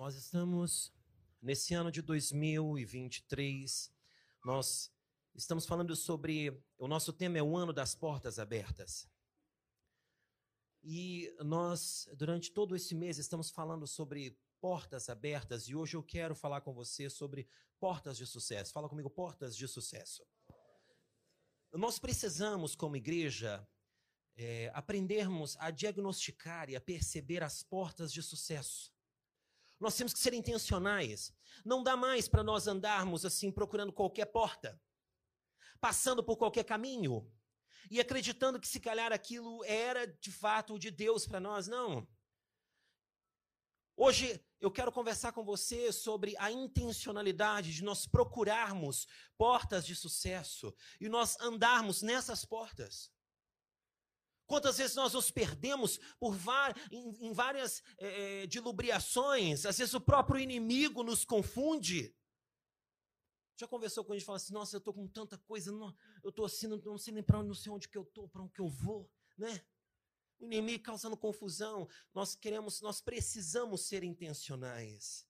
Nós estamos nesse ano de 2023, nós estamos falando sobre o nosso tema é o ano das portas abertas. E nós durante todo esse mês estamos falando sobre portas abertas e hoje eu quero falar com você sobre portas de sucesso. Fala comigo, portas de sucesso. Nós precisamos, como igreja, é, aprendermos a diagnosticar e a perceber as portas de sucesso. Nós temos que ser intencionais. Não dá mais para nós andarmos assim procurando qualquer porta, passando por qualquer caminho e acreditando que se calhar aquilo era de fato de Deus para nós. Não. Hoje eu quero conversar com você sobre a intencionalidade de nós procurarmos portas de sucesso e nós andarmos nessas portas. Quantas vezes nós nos perdemos por em, em várias é, dilubriações, às vezes o próprio inimigo nos confunde. Já conversou com a gente e assim: Nossa, eu estou com tanta coisa, não, eu estou assim, não, não sei nem para onde, não sei onde que eu estou, para onde que eu vou, né? O inimigo causando confusão. Nós queremos, nós precisamos ser intencionais.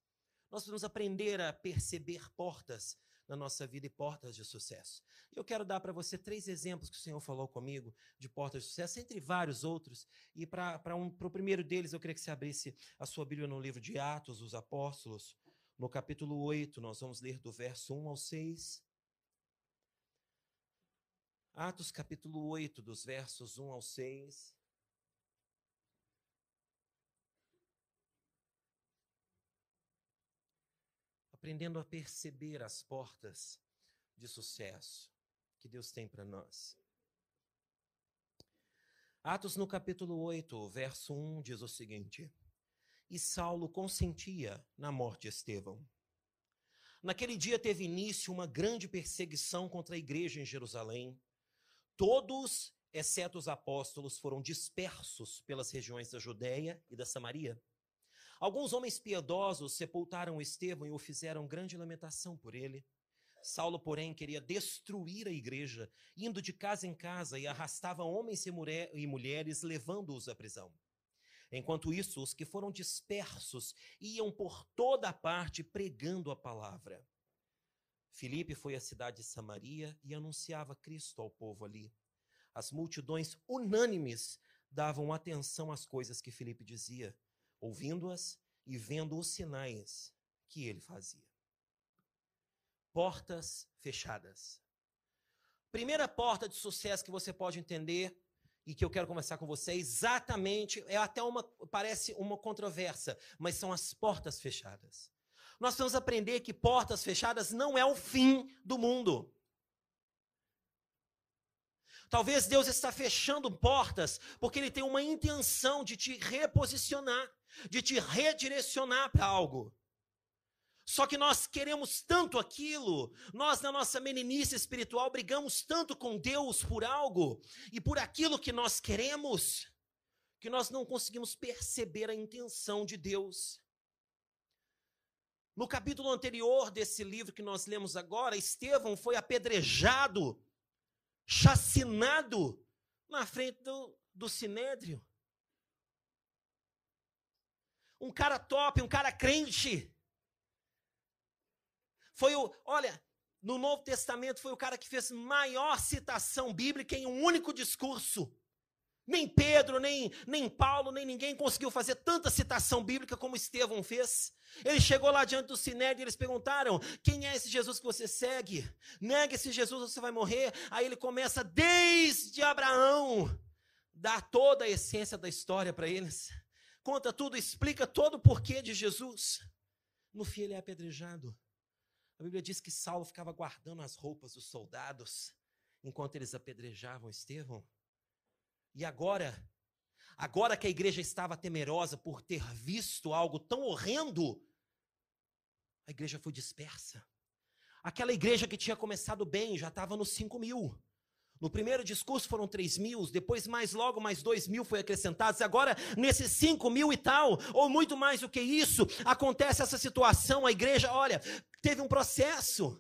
Nós precisamos aprender a perceber portas na nossa vida e portas de sucesso. Eu quero dar para você três exemplos que o Senhor falou comigo de portas de sucesso, entre vários outros. E para um, o primeiro deles, eu queria que você abrisse a sua Bíblia no livro de Atos dos Apóstolos, no capítulo 8, nós vamos ler do verso 1 ao 6. Atos capítulo 8, dos versos 1 ao 6. Aprendendo a perceber as portas de sucesso que Deus tem para nós. Atos no capítulo 8, verso 1 diz o seguinte: E Saulo consentia na morte de Estevão. Naquele dia teve início uma grande perseguição contra a igreja em Jerusalém. Todos, exceto os apóstolos, foram dispersos pelas regiões da Judéia e da Samaria. Alguns homens piedosos sepultaram Estevão e o fizeram grande lamentação por ele. Saulo, porém, queria destruir a igreja, indo de casa em casa e arrastava homens e mulheres, levando-os à prisão. Enquanto isso, os que foram dispersos iam por toda a parte pregando a palavra. Filipe foi à cidade de Samaria e anunciava Cristo ao povo ali. As multidões unânimes davam atenção às coisas que Filipe dizia ouvindo-as e vendo os sinais que ele fazia. Portas fechadas. Primeira porta de sucesso que você pode entender e que eu quero conversar com você é exatamente, é até uma, parece uma controvérsia, mas são as portas fechadas. Nós vamos aprender que portas fechadas não é o fim do mundo. Talvez Deus está fechando portas porque Ele tem uma intenção de te reposicionar de te redirecionar para algo. Só que nós queremos tanto aquilo, nós na nossa meninice espiritual brigamos tanto com Deus por algo e por aquilo que nós queremos, que nós não conseguimos perceber a intenção de Deus. No capítulo anterior desse livro que nós lemos agora, Estevão foi apedrejado, chacinado na frente do, do sinédrio um cara top, um cara crente. Foi o, olha, no Novo Testamento foi o cara que fez maior citação bíblica em um único discurso. Nem Pedro, nem, nem Paulo, nem ninguém conseguiu fazer tanta citação bíblica como Estevão fez. Ele chegou lá diante do Sinédrio e eles perguntaram: Quem é esse Jesus que você segue? Nega esse Jesus, você vai morrer. Aí ele começa desde Abraão, dá toda a essência da história para eles conta tudo, explica todo o porquê de Jesus. No fim, ele é apedrejado. A Bíblia diz que Saulo ficava guardando as roupas dos soldados enquanto eles apedrejavam Estevão. E agora, agora que a igreja estava temerosa por ter visto algo tão horrendo, a igreja foi dispersa. Aquela igreja que tinha começado bem já estava nos 5 mil. No primeiro discurso foram 3 mil, depois mais logo mais 2 mil foi acrescentados. Agora, nesses 5 mil e tal, ou muito mais do que isso, acontece essa situação. A igreja, olha, teve um processo.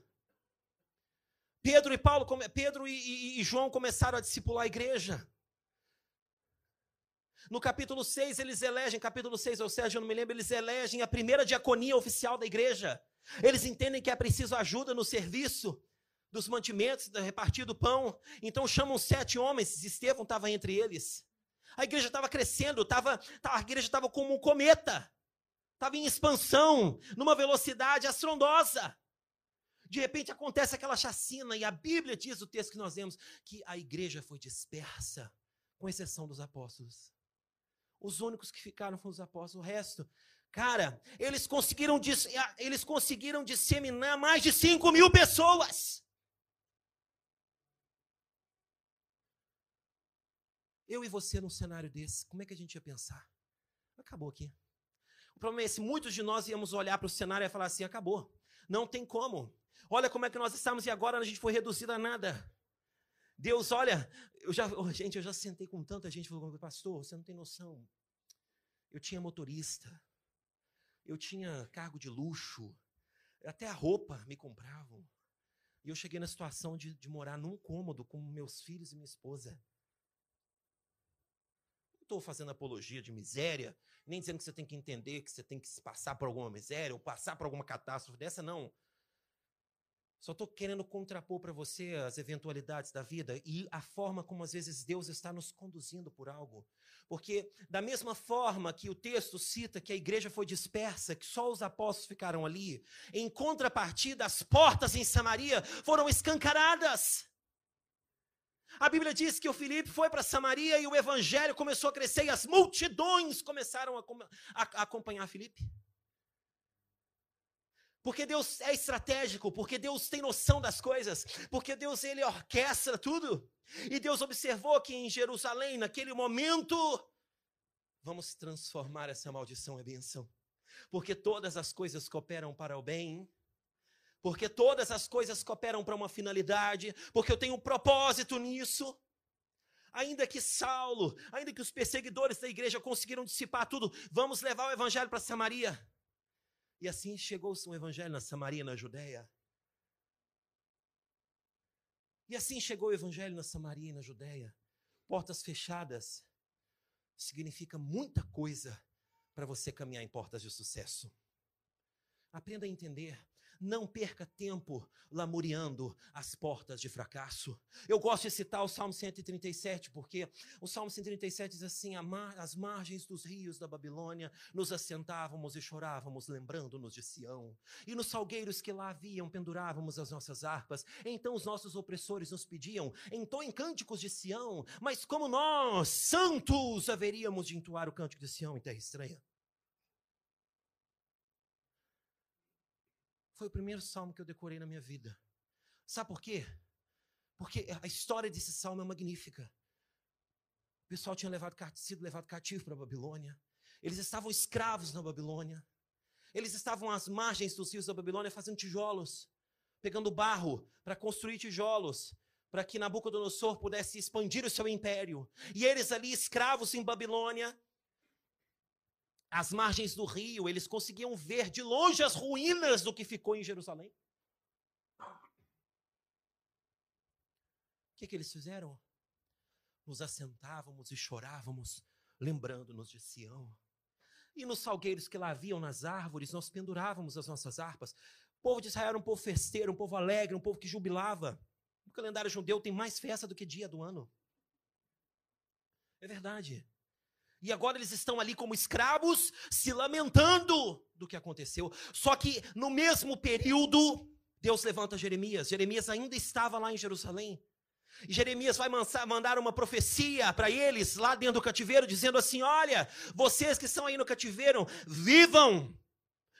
Pedro e Paulo, Pedro e, e, e João começaram a discipular a igreja. No capítulo 6, eles elegem, capítulo 6 ou 7, eu não me lembro, eles elegem a primeira diaconia oficial da igreja. Eles entendem que é preciso ajuda no serviço dos mantimentos, da repartir do pão. Então chamam sete homens, Estevão estava entre eles. A igreja estava crescendo, tava, a igreja estava como um cometa, estava em expansão, numa velocidade astrondosa. De repente acontece aquela chacina, e a Bíblia diz, o texto que nós lemos, que a igreja foi dispersa, com exceção dos apóstolos. Os únicos que ficaram foram os apóstolos, o resto. Cara, eles conseguiram, eles conseguiram disseminar mais de 5 mil pessoas. Eu e você num cenário desse, como é que a gente ia pensar? Acabou aqui. O problema é esse: muitos de nós íamos olhar para o cenário e falar assim: acabou. Não tem como. Olha como é que nós estamos e agora a gente foi reduzido a nada. Deus, olha, eu já, oh, gente, eu já sentei com tanta gente falou, pastor, você não tem noção. Eu tinha motorista, eu tinha cargo de luxo, até a roupa me compravam. E eu cheguei na situação de, de morar num cômodo com meus filhos e minha esposa. Estou fazendo apologia de miséria, nem dizendo que você tem que entender que você tem que passar por alguma miséria ou passar por alguma catástrofe dessa, não. Só estou querendo contrapor para você as eventualidades da vida e a forma como às vezes Deus está nos conduzindo por algo. Porque, da mesma forma que o texto cita que a igreja foi dispersa, que só os apóstolos ficaram ali, em contrapartida, as portas em Samaria foram escancaradas. A Bíblia diz que o Filipe foi para Samaria e o evangelho começou a crescer e as multidões começaram a, a, a acompanhar Filipe. Porque Deus é estratégico, porque Deus tem noção das coisas, porque Deus ele orquestra tudo. E Deus observou que em Jerusalém, naquele momento, vamos transformar essa maldição em bênção. Porque todas as coisas cooperam para o bem, porque todas as coisas cooperam para uma finalidade, porque eu tenho um propósito nisso. Ainda que Saulo, ainda que os perseguidores da igreja conseguiram dissipar tudo, vamos levar o evangelho para Samaria. E assim chegou o evangelho na Samaria, na Judéia. E assim chegou o evangelho na Samaria e na Judéia. Portas fechadas significa muita coisa para você caminhar em portas de sucesso. Aprenda a entender não perca tempo lamuriando as portas de fracasso. Eu gosto de citar o Salmo 137, porque o Salmo 137 diz assim: As margens dos rios da Babilônia nos assentávamos e chorávamos, lembrando-nos de Sião. E nos salgueiros que lá haviam, pendurávamos as nossas harpas. Então os nossos opressores nos pediam: entoem cânticos de Sião, mas como nós, santos, haveríamos de entoar o cântico de Sião em terra estranha? Foi o primeiro salmo que eu decorei na minha vida. Sabe por quê? Porque a história desse salmo é magnífica. O pessoal tinha levado, sido levado cativo para a Babilônia. Eles estavam escravos na Babilônia. Eles estavam às margens dos rios da Babilônia fazendo tijolos, pegando barro para construir tijolos, para que Nabucodonosor pudesse expandir o seu império. E eles ali, escravos em Babilônia, às margens do rio, eles conseguiam ver de longe as ruínas do que ficou em Jerusalém. O que, que eles fizeram? Nos assentávamos e chorávamos, lembrando-nos de Sião. E nos salgueiros que lá haviam nas árvores, nós pendurávamos as nossas harpas. O povo de Israel era um povo festeiro, um povo alegre, um povo que jubilava. O calendário judeu tem mais festa do que dia do ano. É verdade. E agora eles estão ali como escravos, se lamentando do que aconteceu. Só que no mesmo período, Deus levanta Jeremias. Jeremias ainda estava lá em Jerusalém. E Jeremias vai mandar uma profecia para eles lá dentro do cativeiro, dizendo assim: Olha, vocês que estão aí no cativeiro, vivam,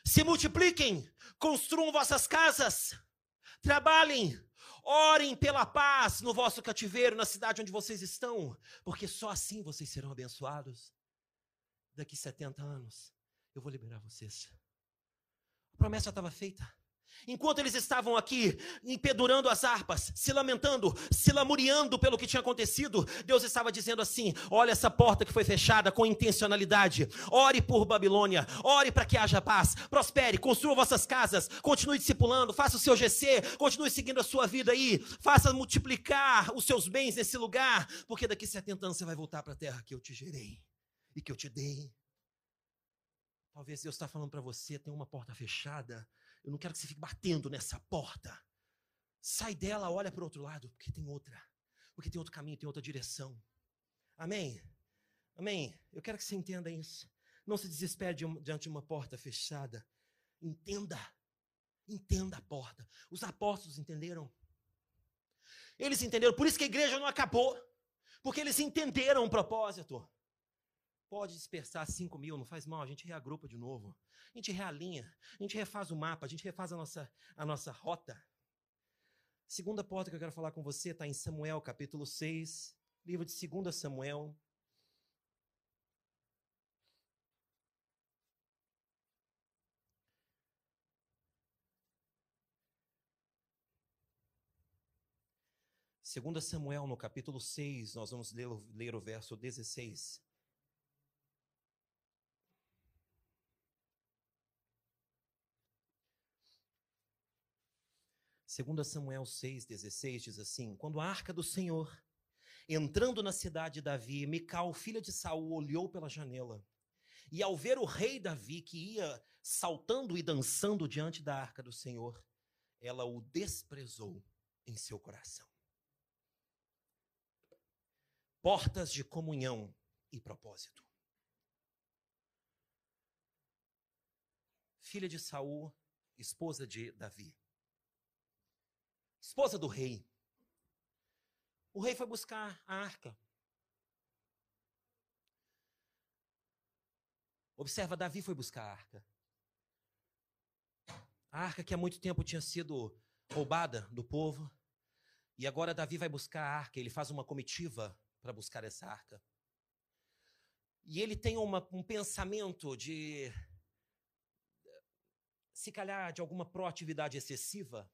se multipliquem, construam vossas casas, trabalhem, Orem pela paz no vosso cativeiro, na cidade onde vocês estão, porque só assim vocês serão abençoados. Daqui 70 anos, eu vou liberar vocês. A promessa estava feita. Enquanto eles estavam aqui, empedurando as harpas, se lamentando, se lamuriando pelo que tinha acontecido, Deus estava dizendo assim: Olha essa porta que foi fechada com intencionalidade. Ore por Babilônia, ore para que haja paz, prospere, construa vossas casas, continue discipulando, faça o seu GC, continue seguindo a sua vida aí, faça multiplicar os seus bens nesse lugar, porque daqui 70 anos você vai voltar para a terra que eu te gerei. e que eu te dei. Talvez Deus está falando para você: tem uma porta fechada. Eu não quero que você fique batendo nessa porta. Sai dela, olha para o outro lado, porque tem outra. Porque tem outro caminho, tem outra direção. Amém? Amém? Eu quero que você entenda isso. Não se desespere diante de uma porta fechada. Entenda. Entenda a porta. Os apóstolos entenderam. Eles entenderam. Por isso que a igreja não acabou. Porque eles entenderam o propósito. Pode dispersar 5 mil, não faz mal, a gente reagrupa de novo. A gente realinha, a gente refaz o mapa, a gente refaz a nossa, a nossa rota. Segunda porta que eu quero falar com você está em Samuel, capítulo 6, livro de 2 Samuel. Segunda Samuel, no capítulo 6, nós vamos ler, ler o verso 16. 2 Samuel 6,16 diz assim: Quando a arca do Senhor, entrando na cidade de Davi, Mical, filha de Saul, olhou pela janela. E ao ver o rei Davi que ia saltando e dançando diante da arca do Senhor, ela o desprezou em seu coração. Portas de comunhão e propósito. Filha de Saul, esposa de Davi esposa do rei. O rei foi buscar a arca. Observa, Davi foi buscar a arca. A arca que há muito tempo tinha sido roubada do povo. E agora Davi vai buscar a arca. Ele faz uma comitiva para buscar essa arca. E ele tem uma, um pensamento de, se calhar, de alguma proatividade excessiva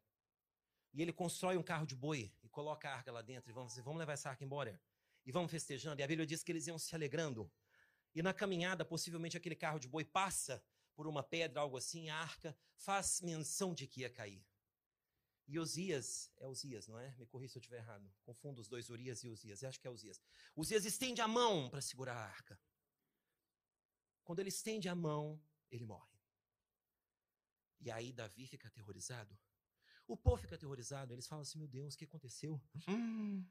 e ele constrói um carro de boi e coloca a arca lá dentro e vamos vamos levar essa arca embora. E vamos festejando. E a Bíblia diz que eles iam se alegrando. E na caminhada, possivelmente aquele carro de boi passa por uma pedra, algo assim, a arca faz menção de que ia cair. E Osias, é Osias, não é? Me corri se eu estiver errado. Confundo os dois, Urias e Osias. Eu acho que é Osias. Osias estende a mão para segurar a arca. Quando ele estende a mão, ele morre. E aí Davi fica aterrorizado. O povo fica aterrorizado, eles falam assim: meu Deus, o que aconteceu? Hum,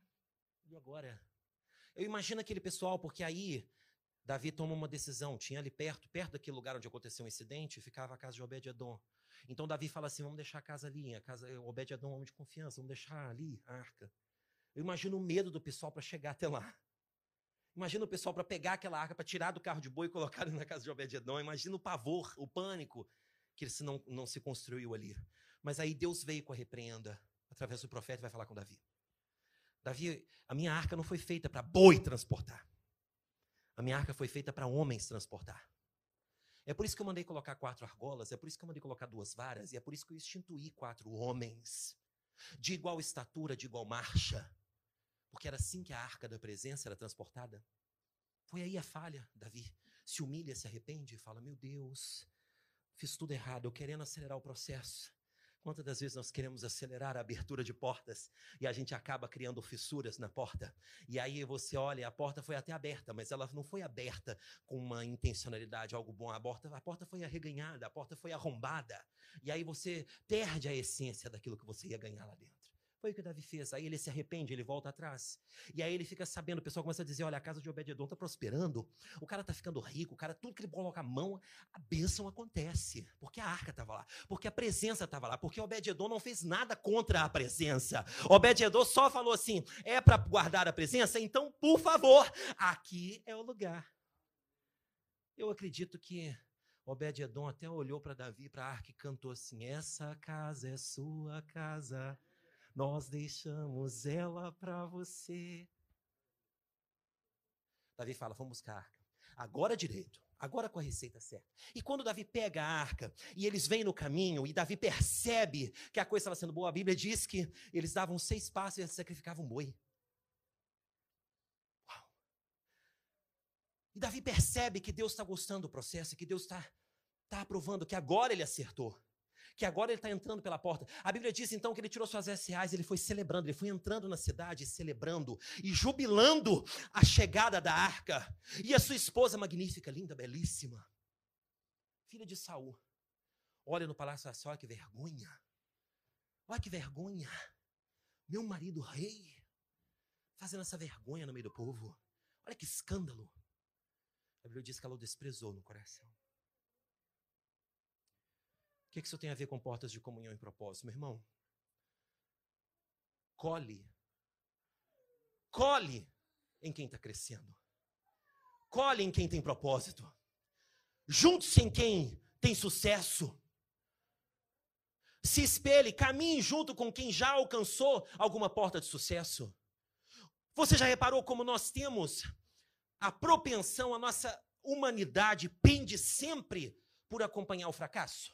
e agora? Eu imagino aquele pessoal, porque aí Davi toma uma decisão. Tinha ali perto, perto daquele lugar onde aconteceu o um incidente, ficava a casa de Obed-Edom. Então Davi fala assim: vamos deixar a casa ali, a casa Obed-Edom é um homem de confiança, vamos deixar ali a arca. Eu imagino o medo do pessoal para chegar até lá. Imagina o pessoal para pegar aquela arca, para tirar do carro de boi e colocar na casa de Obed-Edom. Imagina o pavor, o pânico que não, não se construiu ali. Mas aí Deus veio com a repreenda, através do profeta, e vai falar com Davi. Davi, a minha arca não foi feita para boi transportar. A minha arca foi feita para homens transportar. É por isso que eu mandei colocar quatro argolas, é por isso que eu mandei colocar duas varas, e é por isso que eu instituí quatro homens, de igual estatura, de igual marcha. Porque era assim que a arca da presença era transportada. Foi aí a falha, Davi. Se humilha, se arrepende e fala: Meu Deus, fiz tudo errado, eu querendo acelerar o processo. Quantas das vezes nós queremos acelerar a abertura de portas e a gente acaba criando fissuras na porta? E aí você olha, a porta foi até aberta, mas ela não foi aberta com uma intencionalidade, algo bom. A porta, a porta foi arreganhada, a porta foi arrombada. E aí você perde a essência daquilo que você ia ganhar lá dentro. Foi o que Davi fez. Aí ele se arrepende, ele volta atrás. E aí ele fica sabendo, o pessoal começa a dizer: olha, a casa de Obed-Edom está prosperando, o cara está ficando rico, o cara, tudo que ele coloca a mão, a bênção acontece. Porque a arca estava lá, porque a presença estava lá, porque Obed-Edom não fez nada contra a presença. Obed-Edom só falou assim: é para guardar a presença? Então, por favor, aqui é o lugar. Eu acredito que Obed-Edom até olhou para Davi, para a arca e cantou assim: Essa casa é sua casa nós deixamos ela para você. Davi fala: vamos buscar a arca. Agora direito, agora com a receita certa. E quando Davi pega a arca e eles vêm no caminho e Davi percebe que a coisa estava sendo boa, a Bíblia diz que eles davam seis passos e sacrificavam um boi. Uau. E Davi percebe que Deus está gostando do processo, que Deus está tá aprovando, que agora ele acertou. Que agora ele está entrando pela porta. A Bíblia diz então que ele tirou suas reais, ele foi celebrando, ele foi entrando na cidade, celebrando e jubilando a chegada da arca. E a sua esposa magnífica, linda, belíssima, filha de Saul, olha no palácio e assim, olha que vergonha, olha que vergonha, meu marido rei, fazendo essa vergonha no meio do povo, olha que escândalo. A Bíblia diz que ela o desprezou no coração que, que isso tem a ver com portas de comunhão e propósito, meu irmão? Cole. Cole em quem está crescendo. Cole em quem tem propósito. Junte-se em quem tem sucesso. Se espelhe, caminhe junto com quem já alcançou alguma porta de sucesso. Você já reparou como nós temos a propensão, a nossa humanidade pende sempre por acompanhar o fracasso?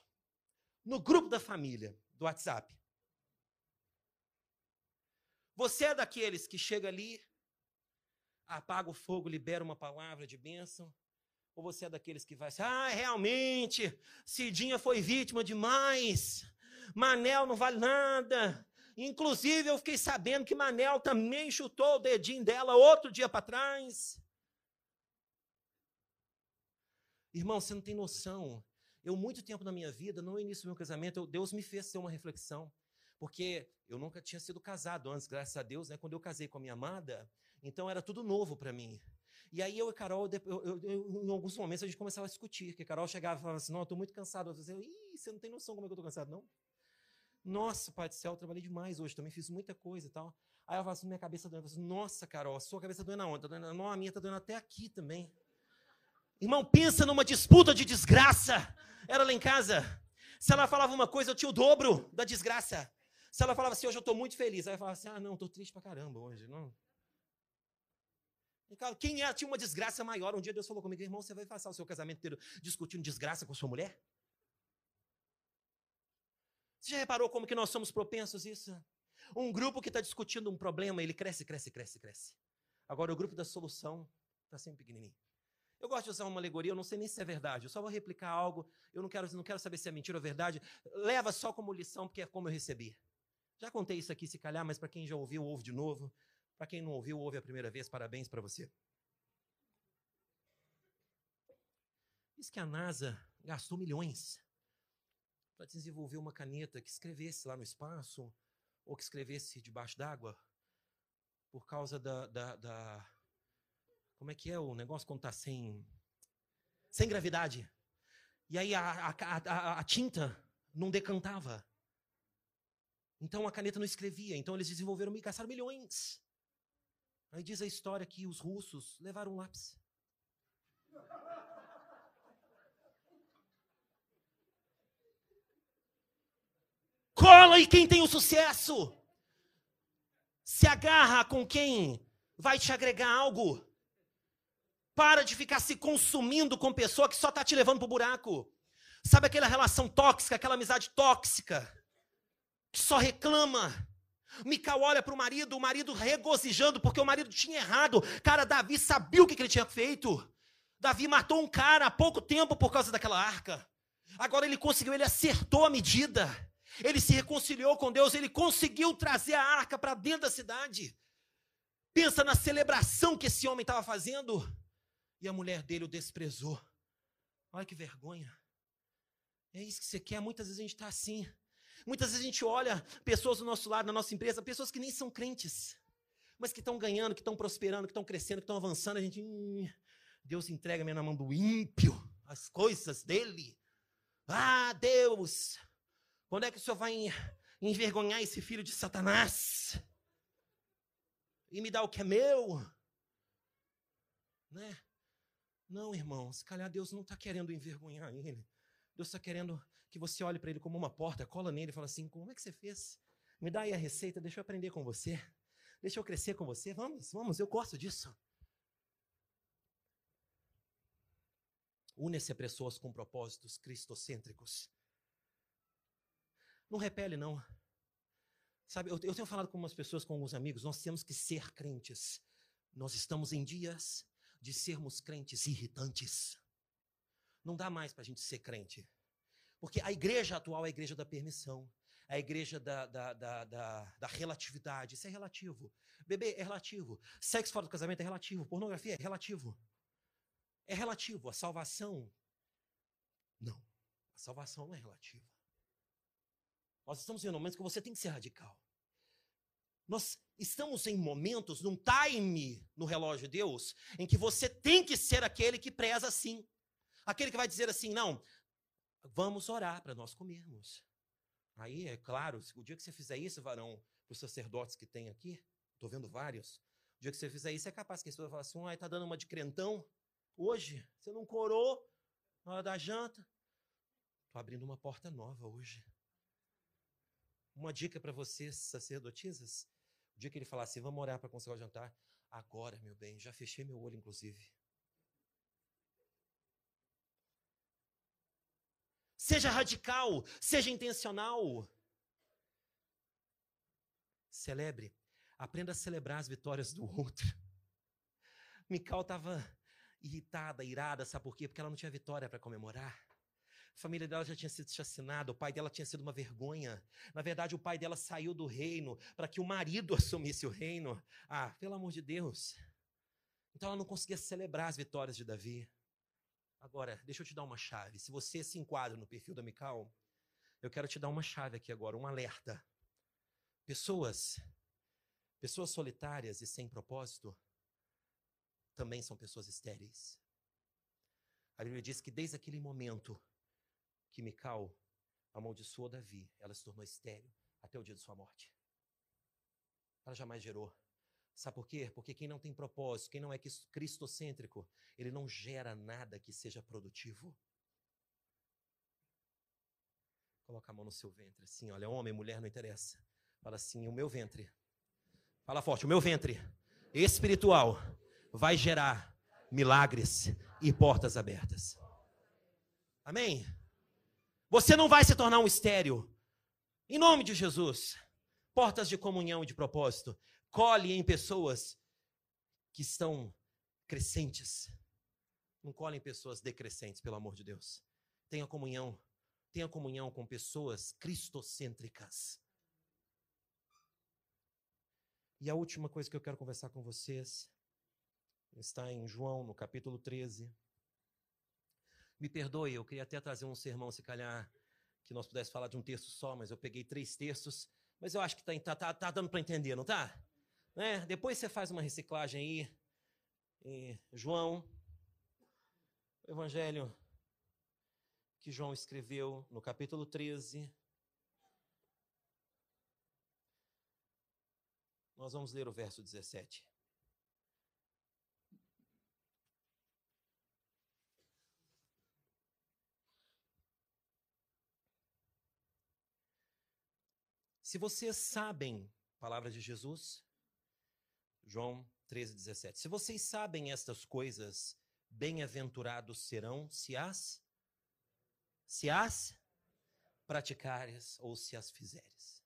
No grupo da família do WhatsApp. Você é daqueles que chega ali, apaga o fogo, libera uma palavra de bênção? Ou você é daqueles que vai assim, ah, realmente, Cidinha foi vítima demais, Manel não vale nada. Inclusive, eu fiquei sabendo que Manel também chutou o dedinho dela outro dia para trás. Irmão, você não tem noção eu, muito tempo na minha vida, no início do meu casamento, eu, Deus me fez ter uma reflexão. Porque eu nunca tinha sido casado antes, graças a Deus, né? Quando eu casei com a minha amada, então era tudo novo para mim. E aí eu e Carol, eu, eu, eu, em alguns momentos a gente começava a discutir, que Carol chegava e falava assim, não, eu estou muito cansado. Eu dizia, ih, você não tem noção como é que eu estou cansado, não? Nossa, Pai do céu, eu trabalhei demais hoje, também fiz muita coisa e tal. Aí ela falava assim, minha cabeça doendo. Eu falava assim, nossa, Carol, a sua cabeça doendo aonde? Tá doendo, não, a minha está doendo até aqui também. Irmão, pensa numa disputa de desgraça. Era lá em casa. Se ela falava uma coisa, eu tinha o dobro da desgraça. Se ela falava assim, hoje eu estou muito feliz. Aí eu falava assim, ah, não, estou triste pra caramba hoje. Não. Quem é, tinha uma desgraça maior? Um dia Deus falou comigo, irmão, você vai passar o seu casamento inteiro discutindo desgraça com sua mulher? Você já reparou como que nós somos propensos a isso? Um grupo que está discutindo um problema, ele cresce, cresce, cresce, cresce. Agora o grupo da solução está sempre pequenininho. Eu gosto de usar uma alegoria, eu não sei nem se é verdade, eu só vou replicar algo, eu não quero, não quero saber se é mentira ou verdade. Leva só como lição, porque é como eu recebi. Já contei isso aqui, se calhar, mas para quem já ouviu, ouve de novo. Para quem não ouviu, ouve a primeira vez, parabéns para você. Diz que a NASA gastou milhões para desenvolver uma caneta que escrevesse lá no espaço, ou que escrevesse debaixo d'água, por causa da, da, da como é que é o negócio quando está sem, sem gravidade? E aí a, a, a, a tinta não decantava. Então a caneta não escrevia. Então eles desenvolveram e gastaram milhões. Aí diz a história que os russos levaram um lápis. Cola e quem tem o sucesso. Se agarra com quem vai te agregar algo. Para de ficar se consumindo com pessoa que só está te levando para o buraco. Sabe aquela relação tóxica, aquela amizade tóxica, que só reclama. Mical olha para o marido, o marido regozijando, porque o marido tinha errado. Cara, Davi sabia o que, que ele tinha feito. Davi matou um cara há pouco tempo por causa daquela arca. Agora ele conseguiu, ele acertou a medida. Ele se reconciliou com Deus, ele conseguiu trazer a arca para dentro da cidade. Pensa na celebração que esse homem estava fazendo e a mulher dele o desprezou. Olha que vergonha. É isso que você quer. Muitas vezes a gente está assim. Muitas vezes a gente olha pessoas do nosso lado, na nossa empresa, pessoas que nem são crentes, mas que estão ganhando, que estão prosperando, que estão crescendo, que estão avançando. A gente, hum, Deus entrega-me na mão do ímpio as coisas dele. Ah, Deus, quando é que o Senhor vai envergonhar esse filho de Satanás? E me dar o que é meu? Né? Não, irmão, se calhar Deus não está querendo envergonhar ele. Deus está querendo que você olhe para ele como uma porta, cola nele e fala assim: como é que você fez? Me dá aí a receita, deixa eu aprender com você. Deixa eu crescer com você. Vamos, vamos, eu gosto disso. Une-se a pessoas com propósitos cristocêntricos. Não repele, não. Sabe, eu, eu tenho falado com umas pessoas, com alguns amigos, nós temos que ser crentes. Nós estamos em dias de sermos crentes irritantes. Não dá mais para a gente ser crente. Porque a igreja atual é a igreja da permissão. É a igreja da, da, da, da, da relatividade. Isso é relativo. Bebê é relativo. Sexo fora do casamento é relativo. Pornografia é relativo. É relativo. A salvação. Não. A salvação não é relativa. Nós estamos em momentos que você tem que ser radical. Nós estamos em momentos, num time no relógio de Deus, em que você tem que ser aquele que preza assim. Aquele que vai dizer assim: não, vamos orar para nós comermos. Aí, é claro, o dia que você fizer isso, varão, para os sacerdotes que tem aqui, estou vendo vários, o dia que você fizer isso, é capaz que a pessoa fale assim: ai, está dando uma de crentão hoje, você não corou na hora da janta. Estou abrindo uma porta nova hoje. Uma dica para vocês, sacerdotisas. Dia que ele falar assim, vamos orar para conseguir o jantar. Agora, meu bem, já fechei meu olho, inclusive. Seja radical, seja intencional. Celebre. Aprenda a celebrar as vitórias do outro. Mical estava irritada, irada, sabe por quê? Porque ela não tinha vitória para comemorar. A família dela já tinha sido assassinada, o pai dela tinha sido uma vergonha. Na verdade, o pai dela saiu do reino para que o marido assumisse o reino. Ah, pelo amor de Deus. Então ela não conseguia celebrar as vitórias de Davi. Agora, deixa eu te dar uma chave. Se você se enquadra no perfil da Mical, eu quero te dar uma chave aqui agora, um alerta. Pessoas, pessoas solitárias e sem propósito, também são pessoas estéreis. A Bíblia diz que desde aquele momento que Mical amaldiçoou Davi, ela se tornou estéril até o dia de sua morte. Ela jamais gerou. Sabe por quê? Porque quem não tem propósito, quem não é cristocêntrico, ele não gera nada que seja produtivo. Coloca a mão no seu ventre, assim, olha, homem, mulher, não interessa. Fala assim, o meu ventre. Fala forte, o meu ventre espiritual vai gerar milagres e portas abertas. Amém? Você não vai se tornar um estéreo. Em nome de Jesus. Portas de comunhão e de propósito. Colhe em pessoas que estão crescentes. Não colhe em pessoas decrescentes, pelo amor de Deus. Tenha comunhão. Tenha comunhão com pessoas cristocêntricas. E a última coisa que eu quero conversar com vocês está em João, no capítulo 13. Me perdoe, eu queria até trazer um sermão, se calhar, que nós pudéssemos falar de um texto só, mas eu peguei três textos. Mas eu acho que está tá, tá, tá dando para entender, não tá? Né? Depois você faz uma reciclagem aí. Em João, o evangelho que João escreveu no capítulo 13. Nós vamos ler o verso 17. Se vocês sabem, palavras de Jesus, João 13, 17. Se vocês sabem estas coisas, bem-aventurados serão se as se as praticares ou se as fizeres.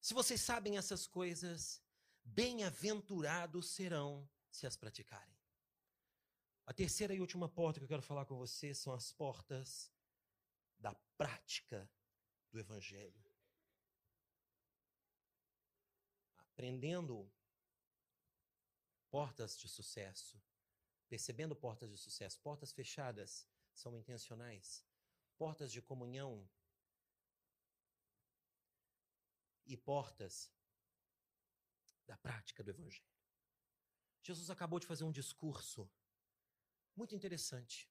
Se vocês sabem essas coisas, bem-aventurados serão se as praticarem. A terceira e última porta que eu quero falar com vocês são as portas da prática do evangelho. Aprendendo portas de sucesso, percebendo portas de sucesso. Portas fechadas são intencionais. Portas de comunhão e portas da prática do Evangelho. Jesus acabou de fazer um discurso muito interessante.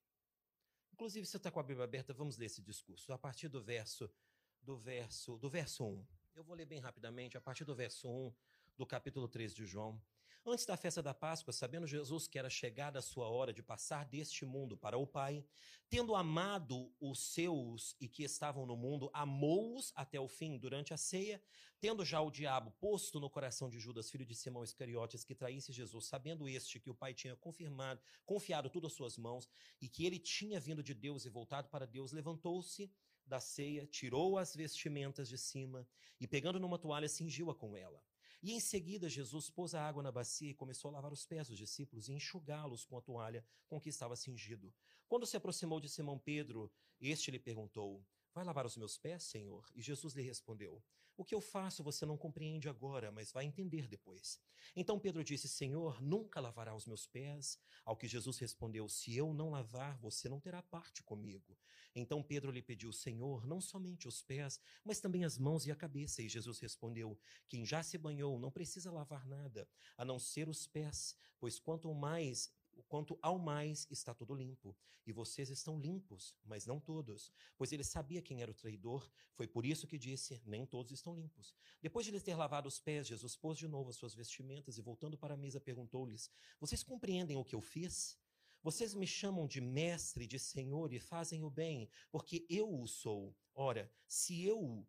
Inclusive, você está com a Bíblia aberta, vamos ler esse discurso. A partir do verso, do verso, do verso 1. Eu vou ler bem rapidamente, a partir do verso 1 do capítulo 13 de João. Antes da festa da Páscoa, sabendo Jesus que era chegada a sua hora de passar deste mundo para o Pai, tendo amado os seus e que estavam no mundo, amou-os até o fim durante a ceia, tendo já o diabo posto no coração de Judas, filho de Simão Iscariotes, que traísse Jesus, sabendo este que o Pai tinha confirmado, confiado tudo às suas mãos e que ele tinha vindo de Deus e voltado para Deus, levantou-se da ceia, tirou as vestimentas de cima e, pegando numa toalha, cingiu-a com ela. E em seguida, Jesus pôs a água na bacia e começou a lavar os pés dos discípulos e enxugá-los com a toalha com que estava cingido. Quando se aproximou de Simão Pedro, este lhe perguntou: Vai lavar os meus pés, Senhor? E Jesus lhe respondeu: O que eu faço você não compreende agora, mas vai entender depois. Então Pedro disse: Senhor, nunca lavará os meus pés. Ao que Jesus respondeu: Se eu não lavar, você não terá parte comigo. Então Pedro lhe pediu: Senhor, não somente os pés, mas também as mãos e a cabeça. E Jesus respondeu: Quem já se banhou não precisa lavar nada, a não ser os pés, pois quanto mais quanto ao mais está tudo limpo. E vocês estão limpos, mas não todos. Pois ele sabia quem era o traidor, foi por isso que disse: Nem todos estão limpos. Depois de lhes ter lavado os pés, Jesus pôs de novo as suas vestimentas e, voltando para a mesa, perguntou-lhes: Vocês compreendem o que eu fiz? Vocês me chamam de mestre, de senhor e fazem o bem, porque eu o sou. Ora, se eu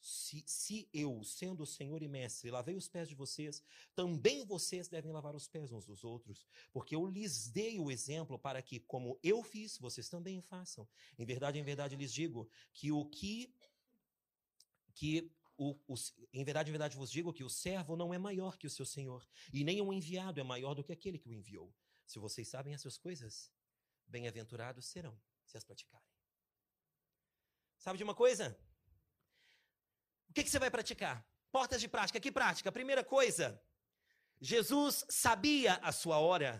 se, se, eu, sendo o Senhor e Mestre, lavei os pés de vocês, também vocês devem lavar os pés uns dos outros, porque eu lhes dei o exemplo para que, como eu fiz, vocês também façam. Em verdade, em verdade lhes digo que o que. que o, o, em verdade, em verdade vos digo que o servo não é maior que o seu senhor, e nem o enviado é maior do que aquele que o enviou. Se vocês sabem essas coisas, bem-aventurados serão se as praticarem. Sabe de uma coisa? O que, que você vai praticar? Portas de prática. Que prática? Primeira coisa, Jesus sabia a sua hora.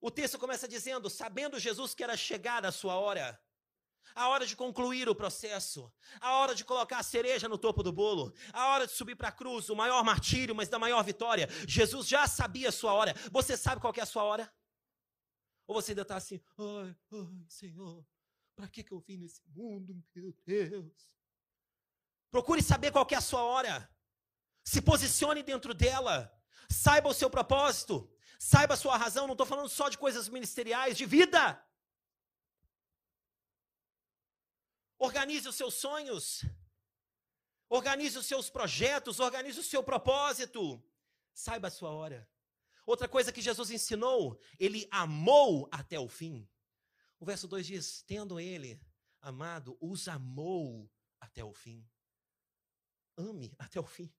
O texto começa dizendo: sabendo Jesus que era chegada a sua hora, a hora de concluir o processo, a hora de colocar a cereja no topo do bolo, a hora de subir para a cruz, o maior martírio, mas da maior vitória. Jesus já sabia a sua hora. Você sabe qual é a sua hora? Ou você ainda está assim, ai, ai, Senhor, para que, que eu vim nesse mundo, meu Deus? Procure saber qual é a sua hora. Se posicione dentro dela. Saiba o seu propósito. Saiba a sua razão. Não estou falando só de coisas ministeriais, de vida. Organize os seus sonhos. Organize os seus projetos. Organize o seu propósito. Saiba a sua hora. Outra coisa que Jesus ensinou, ele amou até o fim. O verso 2 diz: Tendo ele amado, os amou até o fim. Ame até o fim.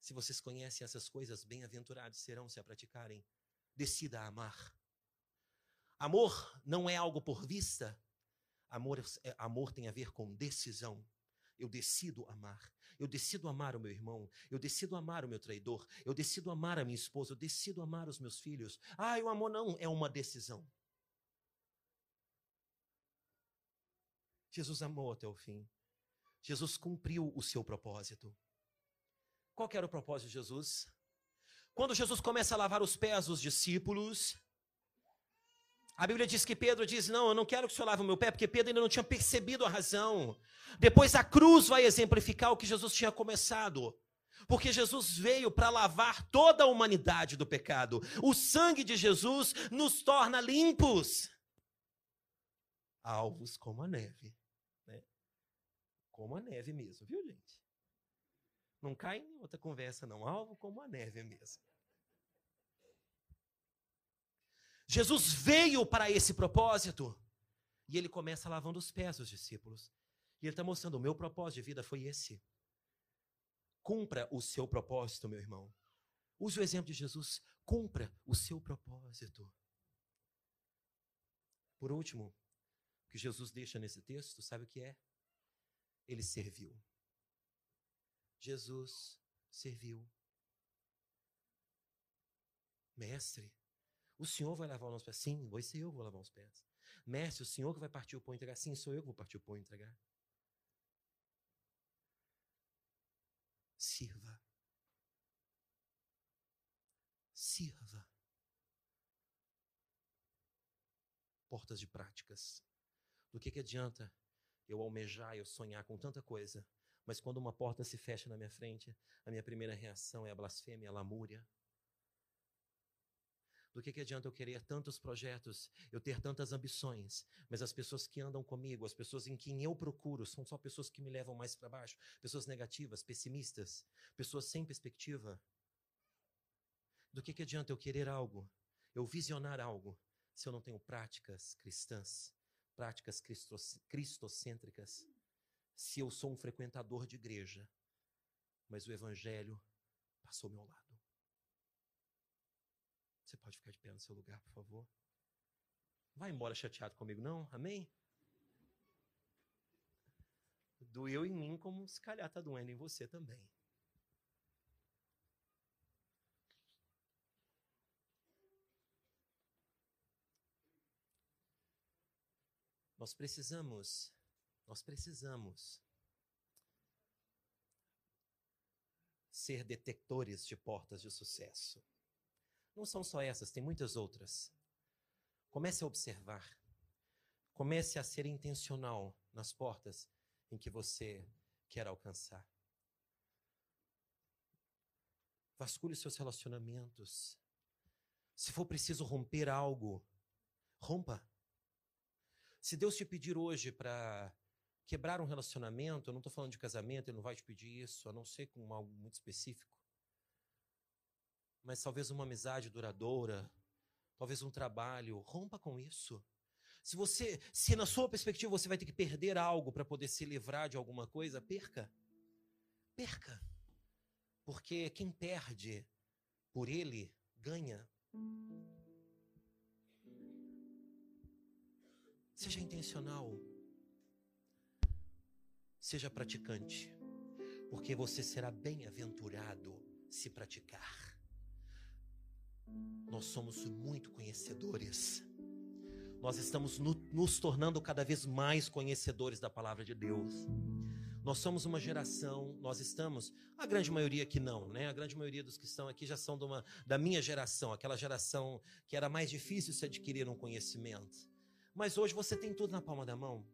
Se vocês conhecem essas coisas, bem-aventurados serão se a praticarem. Decida a amar. Amor não é algo por vista. Amor, é, amor tem a ver com decisão. Eu decido amar. Eu decido amar o meu irmão. Eu decido amar o meu traidor. Eu decido amar a minha esposa. Eu decido amar os meus filhos. Ah, o amor não é uma decisão. Jesus amou até o fim. Jesus cumpriu o seu propósito. Qual era o propósito de Jesus? Quando Jesus começa a lavar os pés dos discípulos, a Bíblia diz que Pedro diz: Não, eu não quero que o senhor lave o meu pé, porque Pedro ainda não tinha percebido a razão. Depois a cruz vai exemplificar o que Jesus tinha começado. Porque Jesus veio para lavar toda a humanidade do pecado. O sangue de Jesus nos torna limpos, alvos como a neve como a neve mesmo, viu, gente? Não cai em outra conversa, não. Alvo como a neve mesmo. Jesus veio para esse propósito. E ele começa lavando os pés dos discípulos. E ele está mostrando: o meu propósito de vida foi esse. Cumpra o seu propósito, meu irmão. Use o exemplo de Jesus. Cumpra o seu propósito. Por último, o que Jesus deixa nesse texto, sabe o que é? ele serviu. Jesus serviu. Mestre, o senhor vai lavar os pés? Sim, vai ser eu que vou lavar os pés. Mestre, o senhor que vai partir o pão e entregar? Sim, sou eu que vou partir o pão e entregar. Sirva. Sirva. Portas de práticas. Do que, que adianta eu almejar, eu sonhar com tanta coisa, mas quando uma porta se fecha na minha frente, a minha primeira reação é a blasfêmia, a lamúria. Do que, que adianta eu querer tantos projetos, eu ter tantas ambições, mas as pessoas que andam comigo, as pessoas em quem eu procuro, são só pessoas que me levam mais para baixo, pessoas negativas, pessimistas, pessoas sem perspectiva. Do que, que adianta eu querer algo, eu visionar algo, se eu não tenho práticas cristãs? práticas cristocêntricas se eu sou um frequentador de igreja, mas o evangelho passou ao meu lado. Você pode ficar de pé no seu lugar, por favor? Vai embora chateado comigo, não? Amém? Doeu em mim como se calhar está doendo em você também. Nós precisamos, nós precisamos ser detectores de portas de sucesso. Não são só essas, tem muitas outras. Comece a observar. Comece a ser intencional nas portas em que você quer alcançar. Vasculhe seus relacionamentos. Se for preciso romper algo, rompa. Se Deus te pedir hoje para quebrar um relacionamento, eu não estou falando de casamento, Ele não vai te pedir isso, a não ser com algo muito específico. Mas talvez uma amizade duradoura, talvez um trabalho, rompa com isso. Se você, se na sua perspectiva você vai ter que perder algo para poder se livrar de alguma coisa, perca. Perca. Porque quem perde por ele ganha. Seja intencional. Seja praticante. Porque você será bem-aventurado se praticar. Nós somos muito conhecedores. Nós estamos no, nos tornando cada vez mais conhecedores da palavra de Deus. Nós somos uma geração, nós estamos, a grande maioria aqui não, né? A grande maioria dos que estão aqui já são uma, da minha geração, aquela geração que era mais difícil se adquirir um conhecimento. Mas hoje você tem tudo na palma da mão.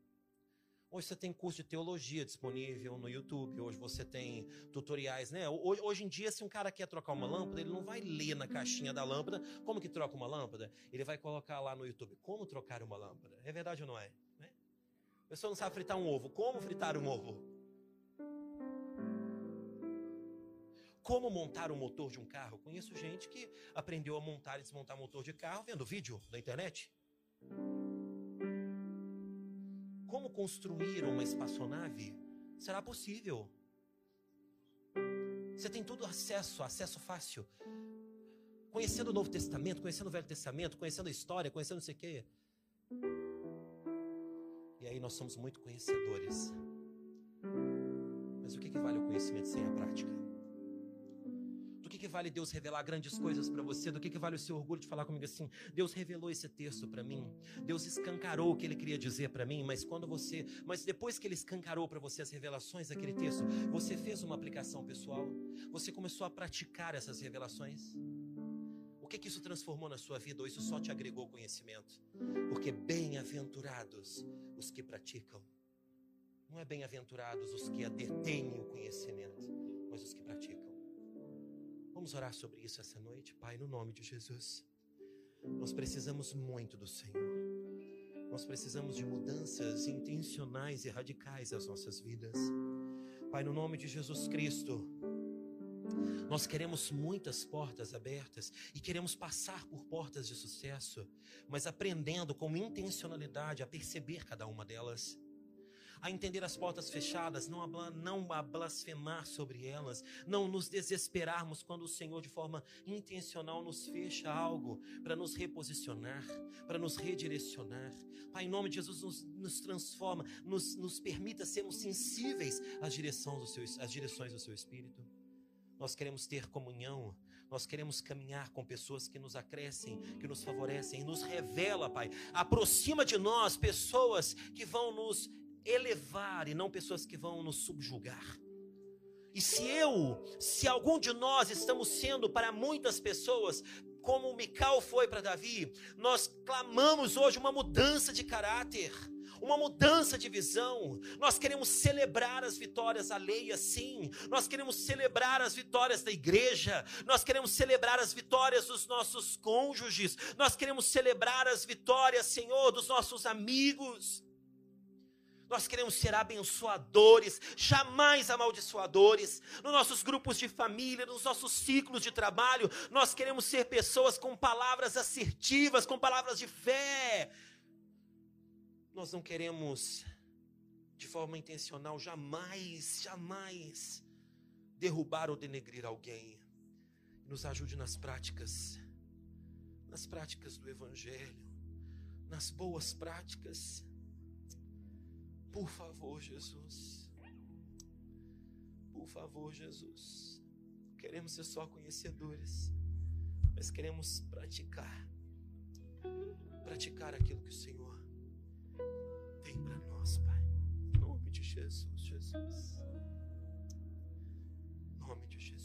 Hoje você tem curso de teologia disponível no YouTube, hoje você tem tutoriais, né? Hoje, em dia, se um cara quer trocar uma lâmpada, ele não vai ler na caixinha da lâmpada como que troca uma lâmpada. Ele vai colocar lá no YouTube como trocar uma lâmpada. É verdade ou não é? Né? A pessoa não sabe fritar um ovo. Como fritar um ovo? Como montar o um motor de um carro? Conheço gente que aprendeu a montar e desmontar motor de carro vendo vídeo da internet como construir uma espaçonave, será possível. Você tem todo acesso, acesso fácil. Conhecendo o Novo Testamento, conhecendo o Velho Testamento, conhecendo a história, conhecendo não sei o quê. E aí nós somos muito conhecedores. Mas o que, que vale o conhecimento sem a prática? Que, que vale Deus revelar grandes coisas para você? Do que, que vale o seu orgulho de falar comigo assim? Deus revelou esse texto para mim. Deus escancarou o que ele queria dizer para mim, mas quando você, mas depois que ele escancarou para você as revelações daquele texto, você fez uma aplicação pessoal? Você começou a praticar essas revelações? O que, que isso transformou na sua vida ou isso só te agregou conhecimento? Porque bem-aventurados os que praticam. Não é bem-aventurados os que detêm o conhecimento, mas os que praticam. Vamos orar sobre isso essa noite, Pai, no nome de Jesus. Nós precisamos muito do Senhor. Nós precisamos de mudanças intencionais e radicais às nossas vidas. Pai, no nome de Jesus Cristo, nós queremos muitas portas abertas e queremos passar por portas de sucesso, mas aprendendo com intencionalidade a perceber cada uma delas a entender as portas fechadas, não a, não a blasfemar sobre elas, não nos desesperarmos quando o Senhor, de forma intencional, nos fecha algo para nos reposicionar, para nos redirecionar. Pai, em nome de Jesus, nos, nos transforma, nos, nos permita sermos sensíveis às direções, do seu, às direções do Seu Espírito. Nós queremos ter comunhão, nós queremos caminhar com pessoas que nos acrescem, que nos favorecem, nos revela, Pai. Aproxima de nós pessoas que vão nos elevar e não pessoas que vão nos subjugar. E se eu, se algum de nós estamos sendo para muitas pessoas, como Mical foi para Davi, nós clamamos hoje uma mudança de caráter, uma mudança de visão. Nós queremos celebrar as vitórias alheias, sim. Nós queremos celebrar as vitórias da igreja. Nós queremos celebrar as vitórias dos nossos cônjuges. Nós queremos celebrar as vitórias, Senhor, dos nossos amigos. Nós queremos ser abençoadores, jamais amaldiçoadores. Nos nossos grupos de família, nos nossos ciclos de trabalho, nós queremos ser pessoas com palavras assertivas, com palavras de fé. Nós não queremos, de forma intencional, jamais, jamais derrubar ou denegrir alguém. Nos ajude nas práticas. nas práticas do Evangelho, nas boas práticas. Por favor, Jesus. Por favor, Jesus. Não queremos ser só conhecedores, mas queremos praticar. Praticar aquilo que o Senhor tem para nós, Pai. Em nome de Jesus, Jesus. Em nome de Jesus.